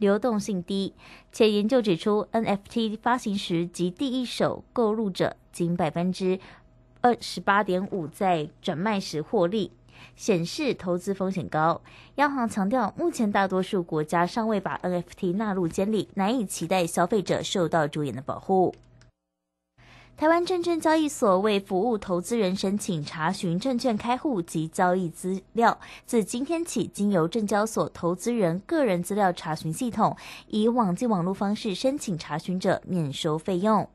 流动性低，且研究指出，NFT 发行时及第一手购入者仅百分之二十八点五在转卖时获利。显示投资风险高。央行强调，目前大多数国家尚未把 NFT 纳入监理，难以期待消费者受到主演的保护。台湾证券交易所为服务投资人申请查询证券开户及交易资料，自今天起，经由证交所投资人个人资料查询系统，以网际网络方式申请查询者免收费用。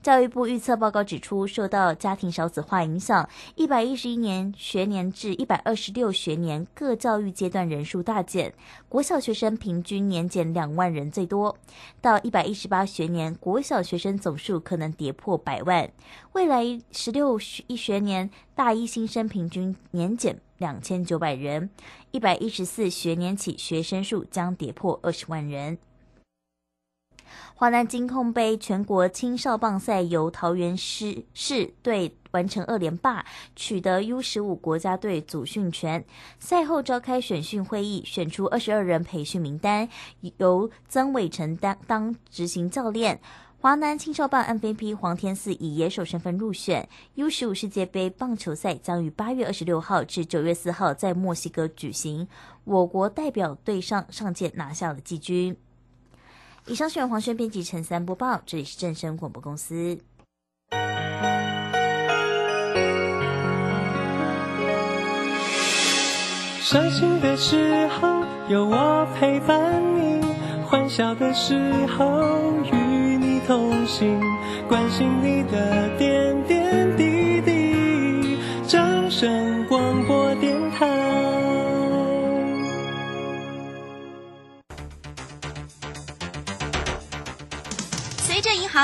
教育部预测报告指出，受到家庭少子化影响，一百一十一年学年至一百二十六学年各教育阶段人数大减，国小学生平均年减两万人最多。到一百一十八学年，国小学生总数可能跌破百万。未来十六一学年，大一新生平均年减两千九百人，一百一十四学年起，学生数将跌破二十万人。华南金控杯全国青少棒赛由桃园市市队完成二连霸，取得 U 十五国家队组训权。赛后召开选训会议，选出二十二人培训名单，由曾伟成担当执行教练。华南青少棒 MVP 黄天赐以野手身份入选。U 十五世界杯棒球赛将于八月二十六号至九月四号在墨西哥举行，我国代表队上上届拿下了季军。以上是由黄轩编辑陈三播报，这里是正声广播公司。伤心的时候有我陪伴你，欢笑的时候与你同行，关心你的点点滴滴。掌声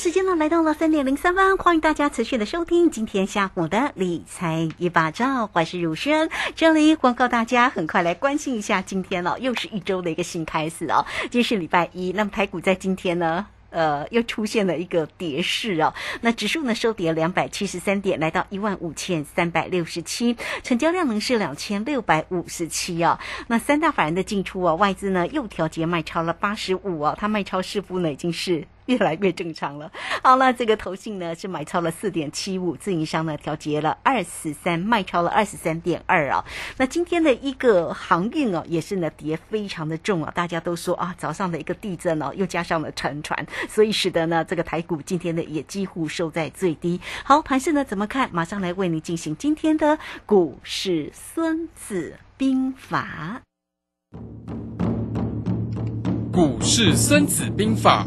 时间呢来到了三点零三分，欢迎大家持续的收听今天下午的理财一把照，我是如轩。这里广告大家很快来关心一下，今天了又是一周的一个新开始哦，今天是礼拜一，那么台股在今天呢？呃，又出现了一个跌势哦。那指数呢收跌两百七十三点，来到一万五千三百六十七，成交量呢是两千六百五十七哦。那三大法人的进出啊，外资呢又调节卖超了八十五哦，它卖超市幅呢已经是越来越正常了。好了，这个投信呢是买超了四点七五，自营商呢调节了二十三，卖超了二十三点二啊。那今天的一个航运哦，也是呢跌非常的重啊，大家都说啊，早上的一个地震哦，又加上了沉船。所以使得呢，这个台股今天呢也几乎收在最低。好，盘势呢怎么看？马上来为你进行今天的股市孙子兵法。股市孙子兵法，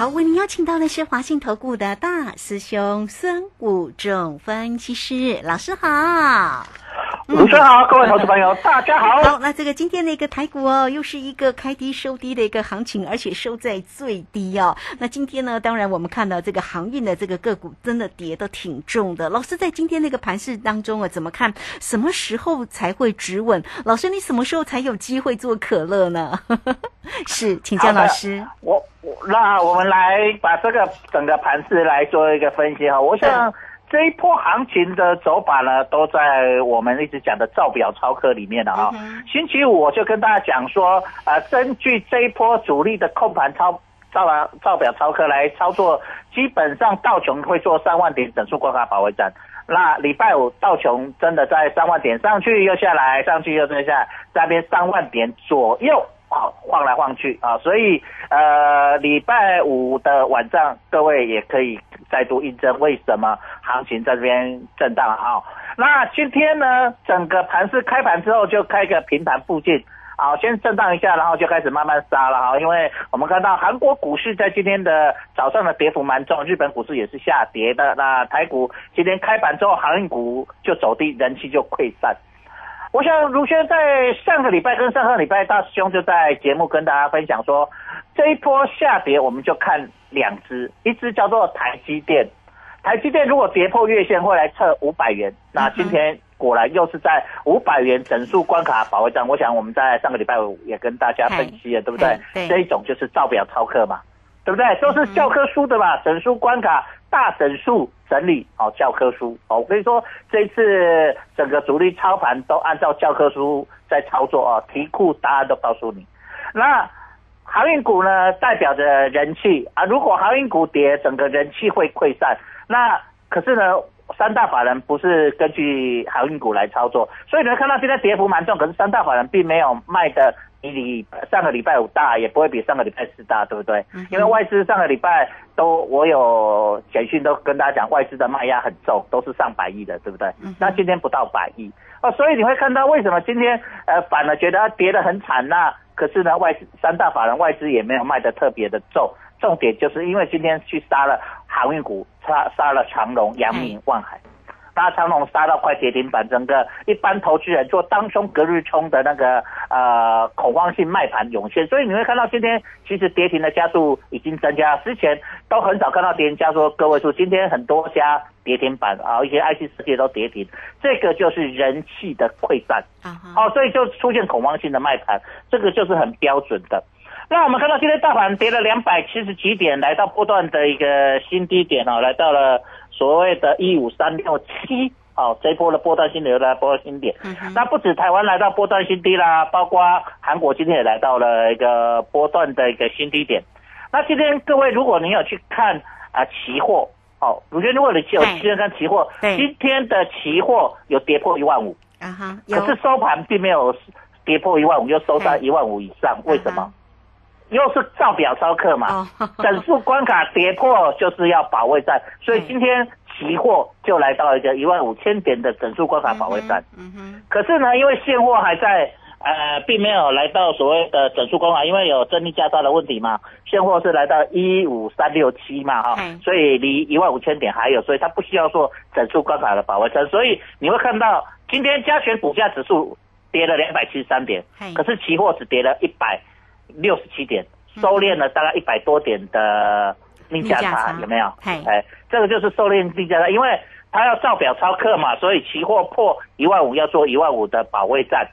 好，为您邀请到的是华信投顾的大师兄孙武仲分析师老师好。主持人好，各位投资朋友，大家好。好，那这个今天的一个台股哦，又是一个开低收低的一个行情，而且收在最低哦。那今天呢，当然我们看到这个航运的这个个股真的跌的挺重的。老师在今天那个盘市当中啊，怎么看？什么时候才会止稳？老师，你什么时候才有机会做可乐呢？是，请教老师。我我那我们来把这个整个盘势来做一个分析哈。我想。这一波行情的走法呢，都在我们一直讲的造表操课里面的啊。星期五我就跟大家讲说，呃，根据这一波主力的控盘操造啊造表操课来操作，基本上道琼会做三万点整数关卡保卫战。那礼拜五道琼真的在三万点上去又下来，上去又再下，在边三万点左右。好晃来晃去啊，所以呃，礼拜五的晚上，各位也可以再度印证为什么行情在这边震荡啊。那今天呢，整个盘市开盘之后就开个平盘附近，好，先震荡一下，然后就开始慢慢杀了哈。因为我们看到韩国股市在今天的早上的跌幅蛮重，日本股市也是下跌的。那台股今天开盘之后，航运股就走低，人气就溃散。我想如轩在上个礼拜跟上个礼拜，大师兄就在节目跟大家分享说，这一波下跌我们就看两只，一只叫做台积电，台积电如果跌破月线会来测五百元，那今天果然又是在五百元整数关卡保卫战。我想我们在上个礼拜五也跟大家分析了，对不对？这一种就是照表操课嘛，对不对？都是教科书的嘛，整数关卡。大整数整理哦，教科书哦，我跟你说，这次整个主力操盘都按照教科书在操作哦，题库答案都告诉你。那航运股呢，代表着人气啊，如果航运股跌，整个人气会溃散。那可是呢，三大法人不是根据航运股来操作，所以你会看到现在跌幅蛮重，可是三大法人并没有卖的。比礼上个礼拜五大，也不会比上个礼拜四大，对不对？因为外资上个礼拜都，我有简讯都跟大家讲，外资的卖压很重，都是上百亿的，对不对？那今天不到百亿哦，所以你会看到为什么今天呃反而觉得跌得很惨那可是呢，外资三大法人外资也没有卖的特别的重，重点就是因为今天去杀了航运股，杀杀了长荣、阳明、万海。大长龙杀到快跌停板，整个一般投资人做当冲、隔日冲的那个呃恐慌性卖盘涌现，所以你会看到今天其实跌停的加速已经增加，之前都很少看到跌停加速个位数，今天很多家跌停板啊，一些 IC 世界都跌停，这个就是人气的溃散，哦，所以就出现恐慌性的卖盘，这个就是很标准的。那我们看到今天大盘跌了两百七十几点，来到波段的一个新低点哦，来到了。所谓的一五三六七，哦，这波的波段新流来波段新点，那不止台湾来到波段新低啦，包括韩国今天也来到了一个波段的一个新低点。那今天各位，如果你有去看啊期货，哦，我觉得如果你有去看期货，今天的期货有跌破一万五，啊哈，可是收盘并没有跌破一万五，又收在一万五以上，为什么？又是造表招客嘛，整数关卡跌破就是要保卫战，所以今天期货就来到一个一万五千点的整数关卡保卫战。嗯哼。可是呢，因为现货还在，呃，并没有来到所谓的整数关卡，因为有正逆加差的问题嘛。现货是来到一五三六七嘛，哈，所以离一万五千点还有，所以它不需要做整数关卡的保卫战。所以你会看到今天加权股价指数跌了两百七十三点，可是期货只跌了一百。六十七点，收敛了大概一百多点的逆价差，有没有？哎，这个就是收敛逆价差，因为它要照表超课嘛，所以期货破一万五要做一万五的保卫战。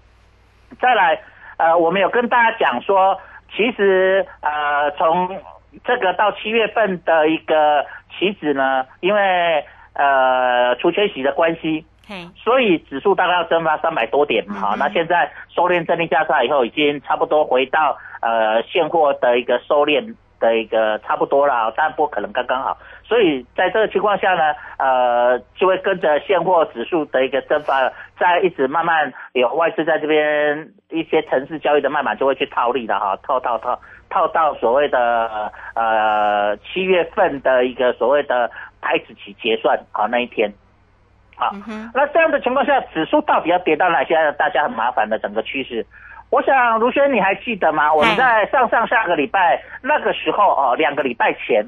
再来，呃，我们有跟大家讲说，其实呃，从这个到七月份的一个期指呢，因为呃除权息的关系。所以指数大概要蒸发三百多点，好，那现在收敛整理价差以后，已经差不多回到呃现货的一个收敛的一个差不多了，但不可能刚刚好。所以在这个情况下呢，呃，就会跟着现货指数的一个蒸发，在一直慢慢有外资在这边一些城市交易的卖满就会去套利的哈，套套套套到所谓的呃七月份的一个所谓的开始起结算啊那一天。好，那这样的情况下，指数到底要跌到哪些？大家很麻烦的整个趋势。我想，卢轩你还记得吗？我们在上上下个礼拜那个时候哦，两个礼拜前，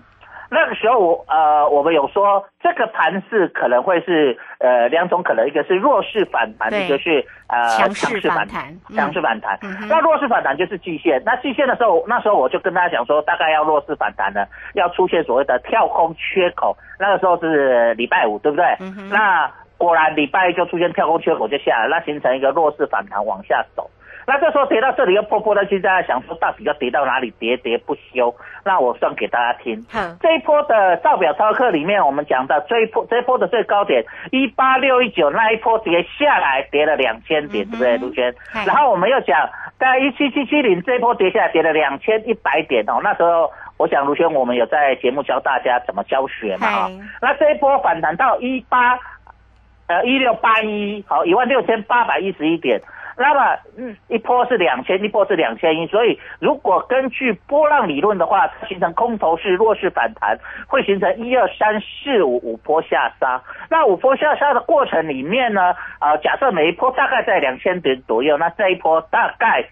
那个时候我呃，我们有说这个盘势可能会是呃两种可能，一个是弱势反弹，对一个是呃强势反反弹嗯强势反弹。嗯那弱势反弹就是季线，那季线的时候，那时候我就跟大家讲说，大概要弱势反弹呢，要出现所谓的跳空缺口，那个时候是礼拜五，对不对？嗯那果然礼拜一就出现跳空缺口就下来，那形成一个弱势反弹往下走。那这时候跌到这里又破破的，现在想说到底要跌到哪里，跌跌不休。那我算给大家听。好，这一波的造表操课里面，我们讲到这一波这一波的最高点一八六一九那一波跌下来，跌了两千点，对不对，卢轩嗨？然后我们又讲，在一七七七零这一波跌下来，跌了两千一百点哦。那时候我想卢轩，我们有在节目教大家怎么教学嘛。那这一波反弹到一八呃一六八一，好一万六千八百一十一点。那么，嗯，一波是两千，一波是两千一，所以如果根据波浪理论的话，它形成空头式弱势反弹，会形成一二三四五五波下杀。那五波下杀的过程里面呢，呃，假设每一波大概在两千点左右，那这一波大概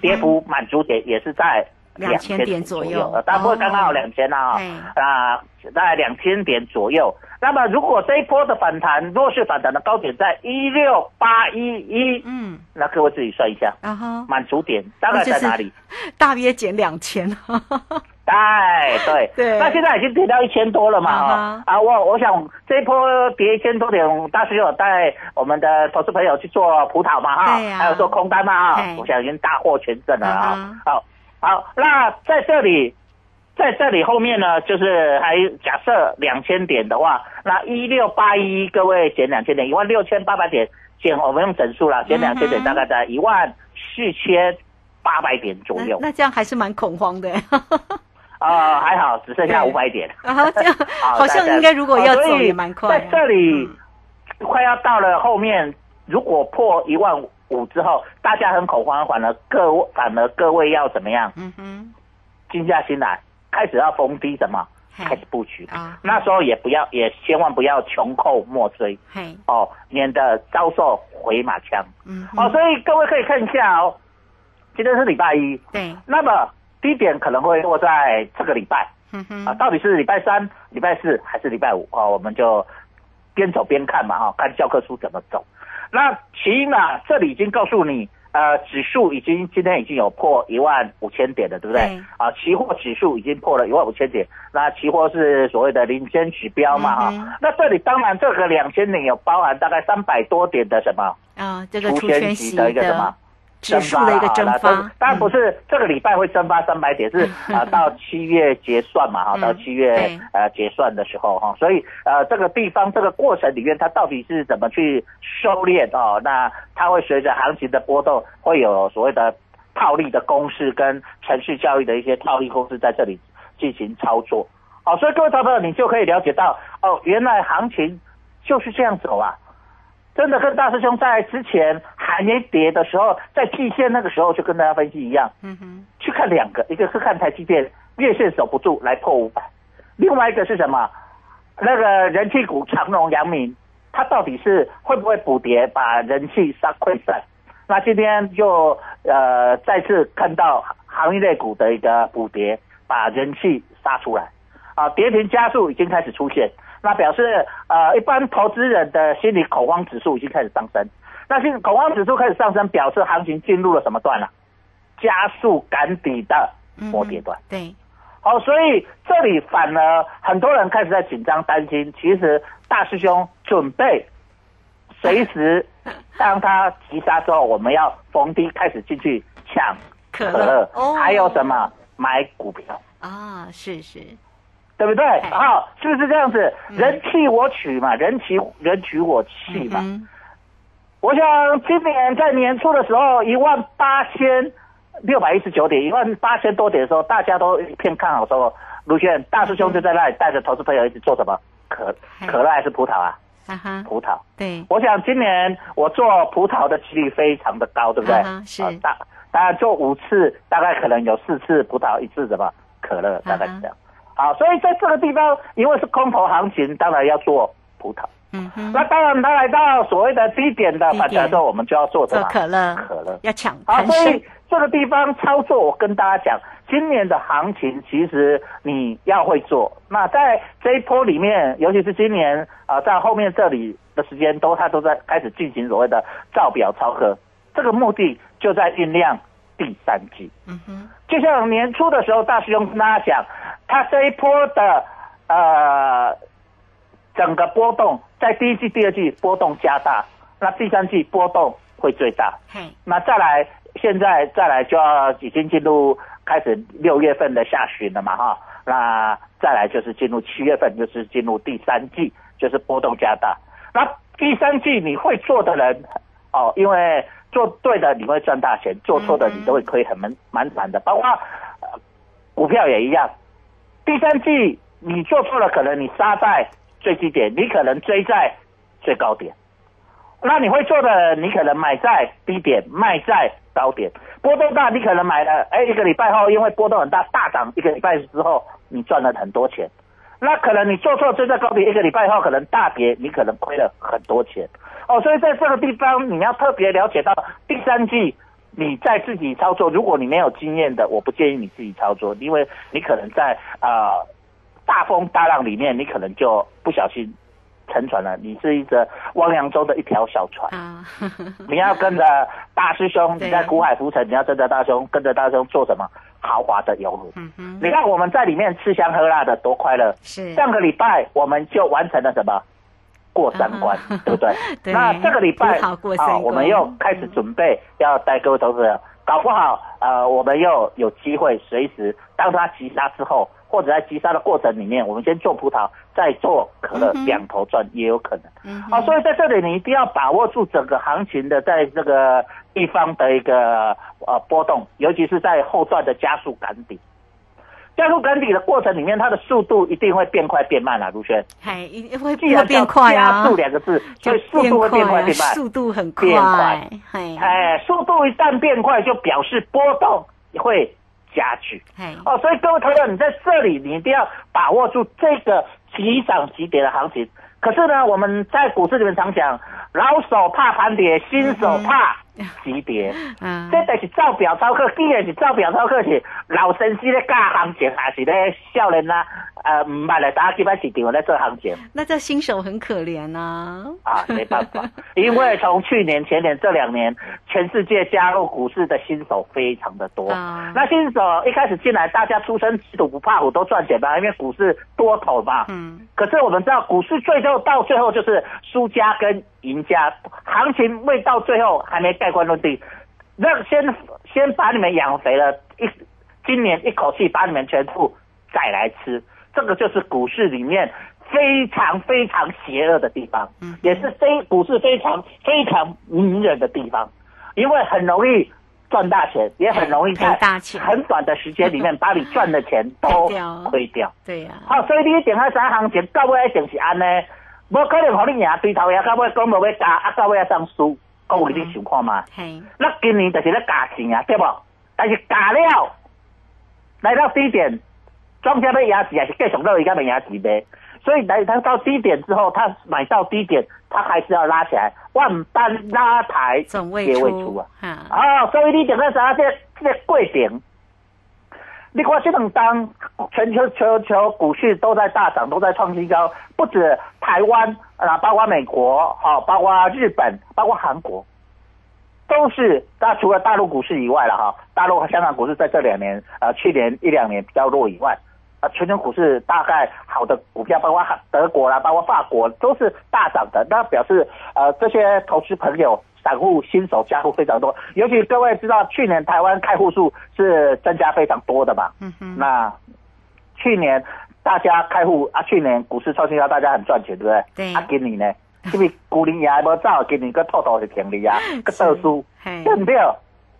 跌幅满足点也是在2000点左右呃，当然不会刚刚好哦。两千啊，啊，大概两千点左右。那么如果这一波的反弹弱势反弹的高点在一六八一一，嗯，那各位自己算一下，然后满足点大概在哪里？大约减两千，哎，对，对。那现在已经跌到一千多了嘛，啊我我想这一波跌一千多点，大师有带我们的投资朋友去做葡萄嘛，哈、还有做空单嘛，哈嘿，我想已经大获全胜了啊。嗯，好，好，那在这里。在这里后面呢，就是还假设两千点的话，那一六八一，各位减两千点，一万六千八百点减，我们用整数啦，减两千点，大概在一万四千八百点左右那。那这样还是蛮恐慌的。啊、还好，只剩下对五百点。然后这样 好好像应该如果要走也蛮快在这里、嗯快要到了后面，如果破一万五之后，大家很恐慌，反而各位反而各位要怎么样？嗯哼，静下心来，开始要逢低什么？嘿开始布局。啊那时候也不要，也千万不要穷寇莫追嘿，哦，免得遭受回马枪。嗯，哦，所以各位可以看一下哦，今天是礼拜一，对，那么低点可能会落在这个礼拜。嗯哼，啊，到底是礼拜三、礼拜四还是礼拜五哦？我们就边走边看嘛，哈、看教科书怎么走。那起因呢，这里已经告诉你，呃，指数已经今天已经有破一万五千点了，对不对？对。啊，期货指数已经破了一万五千点，那期货是所谓的领先指标嘛，哈、那这里当然这个两千点有包含大概三百多点的什么？啊，这个除出圈息息的一个什么？指数的一个蒸啦发那，当然不是这个礼拜会蒸发三百点，是啊、到七月结算嘛哈，嗯到七月呃结算的时候哈，所以呃这个地方这个过程里面，它到底是怎么去收敛哦？那它会随着行情的波动，会有所谓的套利的公式跟程序交易的一些套利公式在这里进行操作。好、所以各位投资者，你就可以了解到哦，原来行情就是这样走啊。真的跟大师兄在之前还没跌的时候，在季线那个时候就跟大家分析一样，嗯哼，去看两个，一个是看台积电月线守不住来破五百，另外一个是什么？那个人气股长荣、阳明，它到底是会不会补跌把人气杀溃散？那今天就呃再次看到行业类股的一个补跌，把人气杀出来，啊，跌停加速已经开始出现。那表示呃，一般投资人的心理恐慌指数已经开始上升。那心恐慌指数开始上升，表示行情进入了什么段了、加速赶底的嗯哼摩跌段。对，好，所以这里反而很多人开始在紧张担心，其实大师兄准备随时 当他急杀之后，我们要逢低开始进去抢可可乐，哦，还有什么买股票。啊？是是，对不对？哎好，是不是这样子？嗯人气我取嘛，人取人取我弃嘛。嗯我想今年在年初的时候，一万八千六百一十九点，一万八千多点的时候，大家都一片看好的时候，卢轩大师兄就在那里带着投资朋友一起做什么？可可乐还是葡萄啊？啊哈，葡萄。对，我想今年我做葡萄的几率非常的高，对不对？是啊大当然做五次，大概可能有四次葡萄，一次什么可乐，大概是这样。好，所以在这个地方，因为是空头行情，当然要做葡萄。嗯哼，那当然，它来到所谓的低点的反弹之后，我们就要做什么？可乐，可乐。要抢啊，所以，这个地方操作，我跟大家讲，今年的行情其实你要会做。那在这一波里面，尤其是今年啊、在后面这里的时间都它都在开始进行所谓的造表超课，这个目的就在酝酿第三季。嗯哼，就像年初的时候，大师兄跟大家讲，他这一波的呃整个波动，在第一季、第二季波动加大，那第三季波动会最大。嗯，那再来，现在再来就要已经进入开始六月份的下旬了嘛哈，那再来就是进入七月份，就是进入第三季，就是波动加大。那第三季你会做的人哦，因为做对的你会赚大钱，做错的你都会亏很蛮蛮惨的，包括、股票也一样。第三季你做错了，可能你杀在最低点，你可能追在最高点。那你会做的，你可能买在低点，卖在高点，波动大，你可能买了，哎，一个礼拜后因为波动很大，大涨一个礼拜之后，你赚了很多钱。那可能你做错追在高点，一个礼拜后可能大跌，你可能亏了很多钱。哦，所以在这个地方你要特别了解到第三季你在自己操作，如果你没有经验的，我不建议你自己操作，因为你可能在呃大风大浪里面，你可能就不小心沉船了。你是一个汪洋中的一条小船，啊，你要跟着大师兄，你在苦海浮沉，你要跟着大师兄，跟着大师兄做什么豪华的游轮？你看我们在里面吃香喝辣的多快乐。是，上个礼拜我们就完成了什么？过三关，啊对不对？对那这个礼拜葡萄过三关我们又开始准备要带各位投资者，搞不好呃，我们又有机会随时当它急杀之后，或者在急杀的过程里面，我们先做葡萄，再做可乐嗯，两头赚也有可能。嗯啊，所以在这里你一定要把握住整个行情的在这个地方的一个呃波动，尤其是在后段的加速赶底。加速赶底的过程里面，它的速度一定会变快变慢啊，卢轩。还一定会变快加啊，速两个字，所以速度会变快变慢。速度很变快快，嘿，哎，速度一旦变快，就表示波动会加剧。嘿，哦，所以各位朋友，你在这里你一定要把握住这个急涨急跌的行情。可是呢，我们在股市里面常讲，老手怕盘跌，新手怕 急跌。嗯，这都是照表操课，既然是照表操课是老先生咧教行情，还是咧少年啊？呃，唔捌来打基本市场咧做行情。那这新手很可怜啊，啊，没办法，因为从去年、前年这两年，全世界加入股市的新手非常的多。啊。那新手一开始进来，大家出生吃土不怕虎，都赚钱吧，因为股市多头嘛。嗯，可是我们知道，股市最后到最后就是输家跟赢家，行情未到最后还没盖棺论定，那先先把你们养肥了，一今年一口气把你们全部宰来吃，这个就是股市里面非常非常邪恶的地方，嗯也是非股市非常非常迷人的地方，因为很容易。赚大钱也很容易在很短的时间里面把你赚的钱都亏掉。对呀，好、所以你定喺啥行情，到尾一定是安尼，无可能互你赢对头赢，到尾讲无要加，啊到尾要上输，各位你想看嘛？嘿，那今年就是咧加钱啊，对不？但是加了，来到低点，庄家要赢钱还是继续落去，甲未赢钱呗。所以来他到低点之后，他买到低点，他还是要拉起来，万般拉抬总未出啊啊。哦，所以你定在啥？这这个过程，你看这两当全球全球股市都在大涨，都在创新高，不止台湾啊，包括美国，好、包括日本，包括韩国，都是。那除了大陆股市以外了哈，大陆和香港股市在这两年，呃，去年一两年比较弱以外，啊，全球股市大概好的股票，包括德国啦，包括法国，都是大涨的。那表示呃，这些投资朋友、散户、新手加入非常多。尤其各位知道，去年台湾开户数是增加非常多的嘛。嗯哼，那去年大家开户啊，去年股市创新高，大家很赚钱，对不对？对啊，今年呢，因为股龄也还无走，今年个透透是停利啊，个倒输，嘿对不对？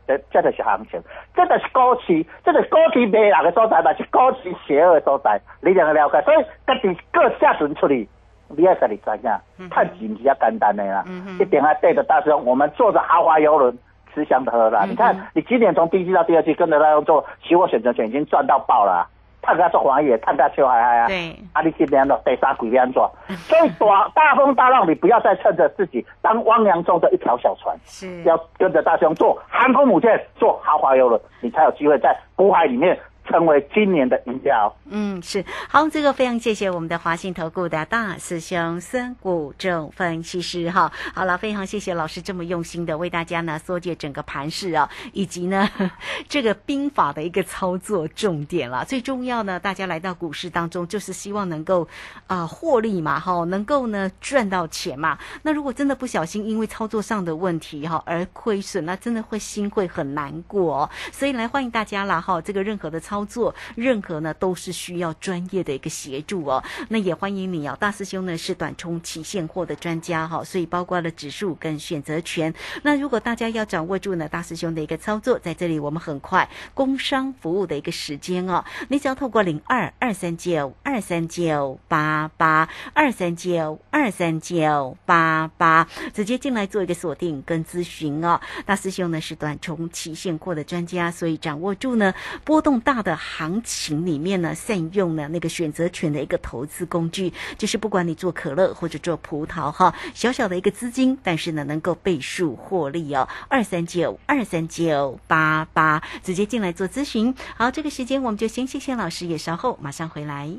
这这就是行情，这就是股市，这就是股市迷人的所在，嘛是股市邪恶的所在，你一定要了解。所以，家己各下船出去，你要自己知影，赚钱比较简单的啦，一定要带着大师兄，我们坐着豪华游轮。吃香的喝辣，嗯你看你今年从第一季到第二季跟着大师兄做期货选择权，已经赚到爆了、啊，探个做黄爷，探个秋海海啊，对，啊，你今年的第三季要安怎？所以大大风大浪，你不要再趁着自己当汪洋中的一条小船，是，要跟着大兄做航空母舰，做豪华游轮，你才有机会在股海里面成为今年的赢家。嗯，是好，这个非常谢谢我们的华信投顾的大师兄孙谷正分析师哈。好了，非常谢谢老师这么用心的为大家呢缩解整个盘势啊，以及呢 这个兵法的一个操作重点了。最重要呢，大家来到股市当中就是希望能够啊获利嘛哈，能够呢赚到钱嘛。那如果真的不小心因为操作上的问题哈而亏损，那真的会心会很难过哦。所以来欢迎大家啦哈，这个任何的操操作，任何呢都是需要专业的一个协助哦。那也欢迎你哦，大师兄呢是短冲期现货的专家哈，所以包括了指数跟选择权。那如果大家要掌握住呢大师兄的一个操作，在这里我们很快工商服务的一个时间哦，你只要透过零二二三九二三九八八二三九二三九八八直接进来做一个锁定跟咨询哦。大师兄呢是短冲期现货的专家，所以掌握住呢波动大的的行情里面呢，善用呢那个选择权的一个投资工具，就是不管你做可乐或者做葡萄哈，小小的一个资金，但是呢能够倍数获利哦。二三九二三九八八，直接进来做咨询。好，这个时间我们就先谢谢老师，也稍后马上回来。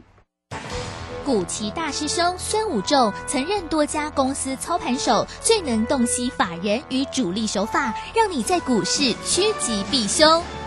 古奇大师兄孙武仲曾任多家公司操盘手，最能洞悉法人与主力手法，让你在股市趋吉避凶。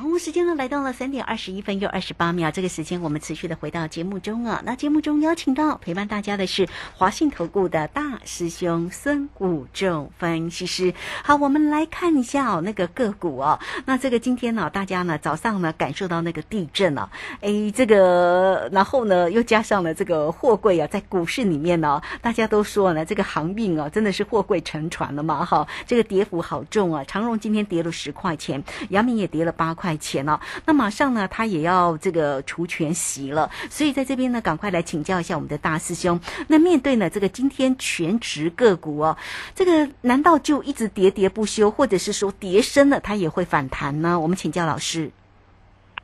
好，时间呢来到了三点二十一分又二十八秒，这个时间我们持续的回到节目中啊。那节目中邀请到陪伴大家的是华信投顾的大师兄孙武仲分析师。好，我们来看一下哦，那个个股哦。那这个今天呢，大家呢早上呢感受到那个地震哦，哎，这个然后呢又加上了这个货柜啊，在股市里面呢，大家都说呢，这个航运啊真的是货柜沉船了嘛哈，这个跌幅好重啊。长荣今天跌了十块钱，阳明也跌了八块。块钱哦，那马上呢，他也要这个除权息了，所以在这边呢，赶快来请教一下我们的大师兄。那面对呢这个今天全值个股哦，这个难道就一直喋喋不休，或者是说跌深了它也会反弹呢？我们请教老师。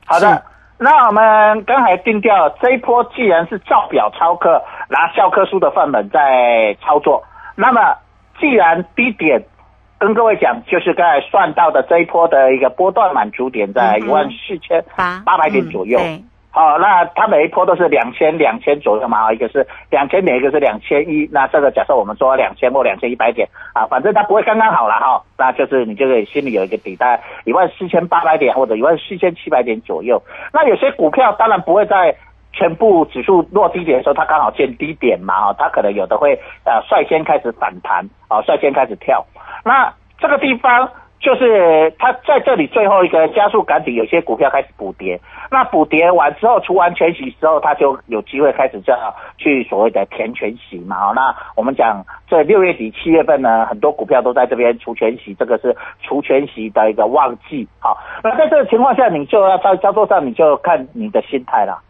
好的，那我们刚才定调这一波，既然是照表抄课，拿教科书的范本在操作，那么既然低点。跟各位讲，就是刚才算到的这一波的一个波段满足点在一万四千八百点左右。好，那它每一波都是两千两千左右嘛，一个是两千点，一个是两千一。那这个假设我们说两千或两千一百点啊，反正它不会刚刚好了哈。那就是你就可以心里有一个底，大概一万四千八百点或者一万四千七百点左右。那有些股票当然不会在全部指数落低点的时候，它刚好见低点嘛，哈，它可能有的会呃率先开始反弹啊，率先开始跳。那这个地方就是它在这里最后一个加速赶底，有些股票开始补跌。那补跌完之后，除完全息之后，它就有机会开始叫去所谓的填全息嘛。好，那我们讲这六月底七月份呢，很多股票都在这边除全息，这个是除全息的一个旺季。好，那在这个情况下，你就要在操作上，你就看你的心态了。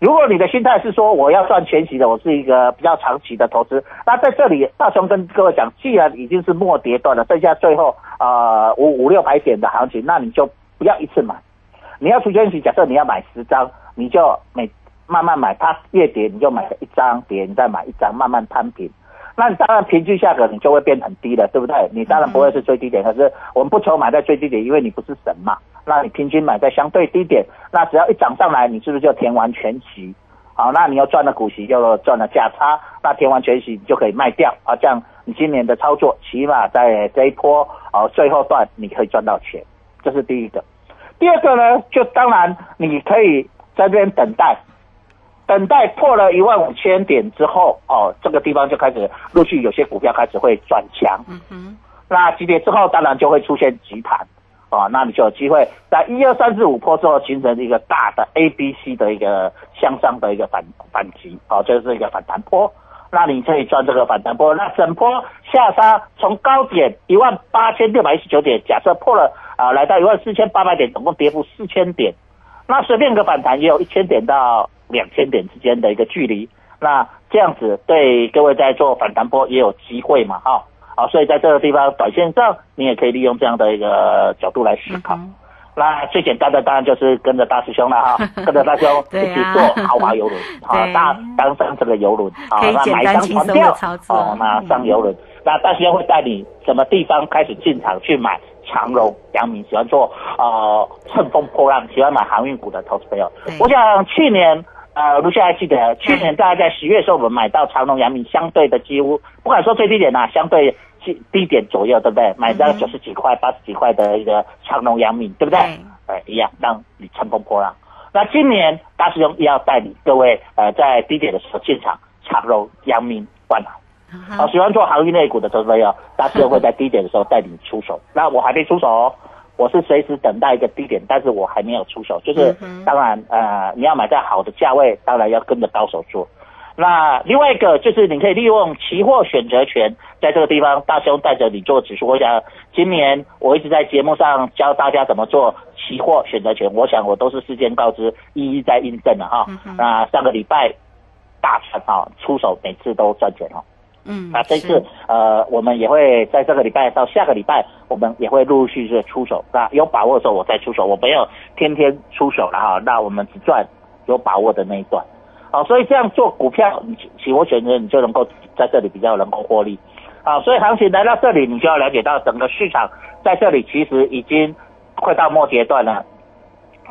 如果你的心态是说我要赚全息的，我是一个比较长期的投资，那在这里大雄跟各位讲，既然已经是末跌段了，剩下最后呃五五六百点的行情，那你就不要一次买，你要出全息，假设你要买十张，你就每慢慢买，它越跌你就买一张跌，你再买一张，慢慢摊平。那当然平均价格你就会变很低了，对不对？你当然不会是最低点，可是我们不求买在最低点，因为你不是神嘛。那你平均买在相对低点，那只要一涨上来，你是不是就填完全息？好，那你又赚了股息，又赚了价差，那填完全息你就可以卖掉啊。这样你今年的操作起码在这一波啊最后段你可以赚到钱，这是第一个。第二个呢，就当然你可以在这边等待。等待破了一万五千点之后，哦，这个地方就开始陆续有些股票开始会转强。嗯哼，那急跌之后，当然就会出现急弹，哦，那你就有机会在一二三四五波之后形成一个大的 A、B、C 的一个向上的一个反反击，哦，就是一个反弹波。那你可以赚这个反弹波。那整波下杀从高点一万八千六百一十九点，假设破了啊，来到一万四千八百点，总共跌幅四千点。那随便个反弹也有一千点到两千点之间的一个距离。那这样子对各位在做反弹波也有机会嘛，哈，好，所以在这个地方短线上你也可以利用这样的一个角度来思考。那最简单的当然就是跟着大师兄了哈，跟着大师兄一起做豪华游轮，啊，大当上这个游轮，啊，那买一张船票，哦，那上游轮，那大师兄会带你什么地方开始进场去买长荣、阳明，喜欢做呃乘风破浪，喜欢买航运股的投资朋友，我想去年呃，卢先还记得，去年大概在十月的时候，我们买到长隆、阳明相对的几乎不敢说最低点呐，相对。低点左右，对不对？买到九十几块、八十几块的一个长隆、阳明，对不对？哎，一样让你乘风破浪。那今年大师兄要带领各位，呃，在低点的时候进场，长隆、阳明、万海。好，喜欢做航运类股的投资朋友，大师兄会在低点的时候带你出手。那我还没出手哦，我是随时等待一个低点，但是我还没有出手。就是当然，呃，你要买在好的价位，当然要跟着高手做。那另外一个就是你可以利用期货选择权，在这个地方，大兄带着你做指数。我想今年我一直在节目上教大家怎么做期货选择权，我想我都是事先告知，一一在印证了哈。那上个礼拜大赚哈，出手每次都赚钱哦。嗯，那这次呃，我们也会在这个礼拜到下个礼拜，我们也会陆陆续续的出手。那有把握的时候我再出手，我没有天天出手了哈。那我们只赚有把握的那一段。好，所以这样做股票，你期货选择你就能够在这里比较能够获利。好，所以行情来到这里，你就要了解到整个市场在这里其实已经快到末阶段了。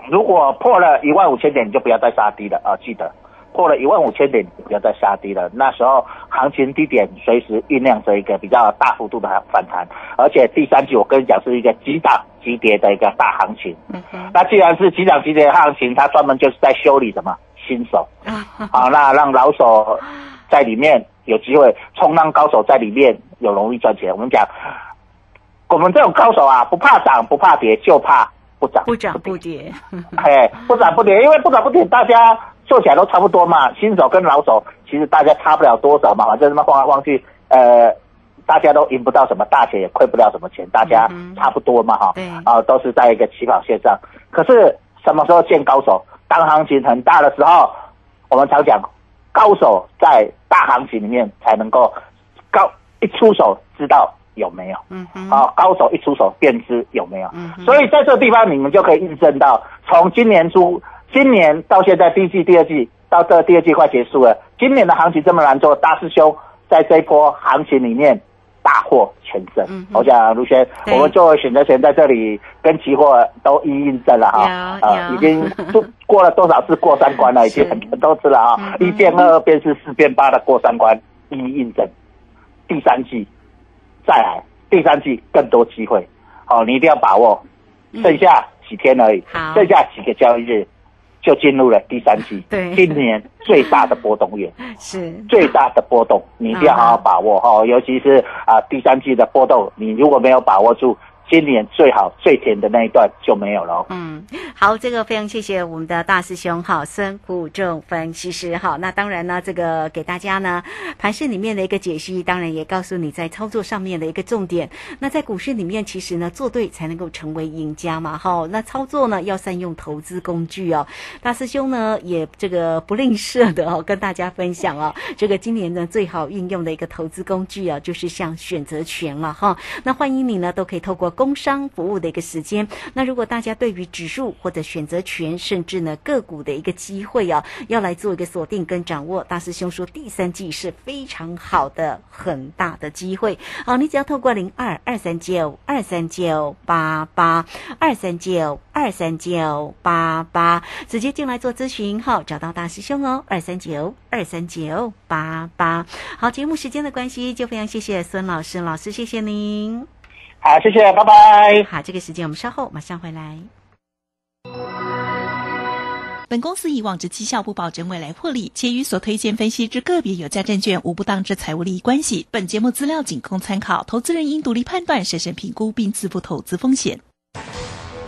如果破了一万五千点，你就不要再杀低了啊！记得破了一万五千点，你不要再杀低了。那时候行情低点随时酝酿着一个比较大幅度的反弹，而且第三季我跟你讲是一个急涨急跌的一个大行情。那既然是急涨急跌的行情，它专门就是在修理什么？新手啊，好，那让老手在里面有机会冲浪，高手在里面有容易赚钱。我们讲，我们这种高手啊，不怕涨不怕跌，就怕不涨不涨不跌。哎，不涨不跌，因为不涨不跌，大家做起来都差不多嘛。新手跟老手其实大家差不了多少嘛，反正他妈晃来晃去，呃，大家都赢不到什么大钱，也亏不了什么钱，大家差不多嘛，哈，啊，都是在一个起跑线上。可是什么时候见高手？当行情很大的时候，我们常讲，高手在大行情里面才能够高一出手知道有没有，嗯哼，啊，高手一出手便知有没有，嗯，所以在这个地方你们就可以印证到，从今年初，今年到现在第一季、第二季到这第二季快结束了，今年的行情这么难做，大师兄在这一波行情里面。大获全胜，我想卢轩，我们作为选择权在这里跟期货都一印证了哈，啊，已经过 过了多少次过三关了，已经很多次了啊，一变二变四四变八的过三关一印证，第三季再来，第三季更多机会，好，你一定要把握，剩下几天而已，剩下几个交易日。就进入了第三季，对，今年最大的波动月。是。最大的波动，你一定要好好把握哈，尤其是啊第三季的波动，你如果没有把握住。今年最好最甜的那一段就没有了。嗯，好，这个非常谢谢我们的大师兄哈，孙富正分析师哈。那当然呢，这个给大家呢盘市里面的一个解析，当然也告诉你在操作上面的一个重点。那在股市里面，其实呢做对才能够成为赢家嘛。哈，那操作呢要善用投资工具哦。大师兄呢也这个不吝啬的哦，跟大家分享哦，这个今年呢最好运用的一个投资工具啊，就是像选择权了哈。那欢迎你呢都可以透过。工商服务的一个时间，那如果大家对于指数或者选择权，甚至呢个股的一个机会啊，要来做一个锁定跟掌握，大师兄说第三季是非常好的很大的机会。好，你只要透过零二二三九二三九八八二三九二三九八八直接进来做咨询，好，找到大师兄哦，二三九二三九八八。好，节目时间的关系，就非常谢谢孙老师，老师谢谢您。好，谢谢，拜拜。好，这个时间我们稍后马上回来。本公司以往之绩效不保证未来获利，且与所推荐分析之个别有价证券无不当之财务利益关系。本节目资料仅供参考，投资人应独立判断、审慎评估并自负投资风险。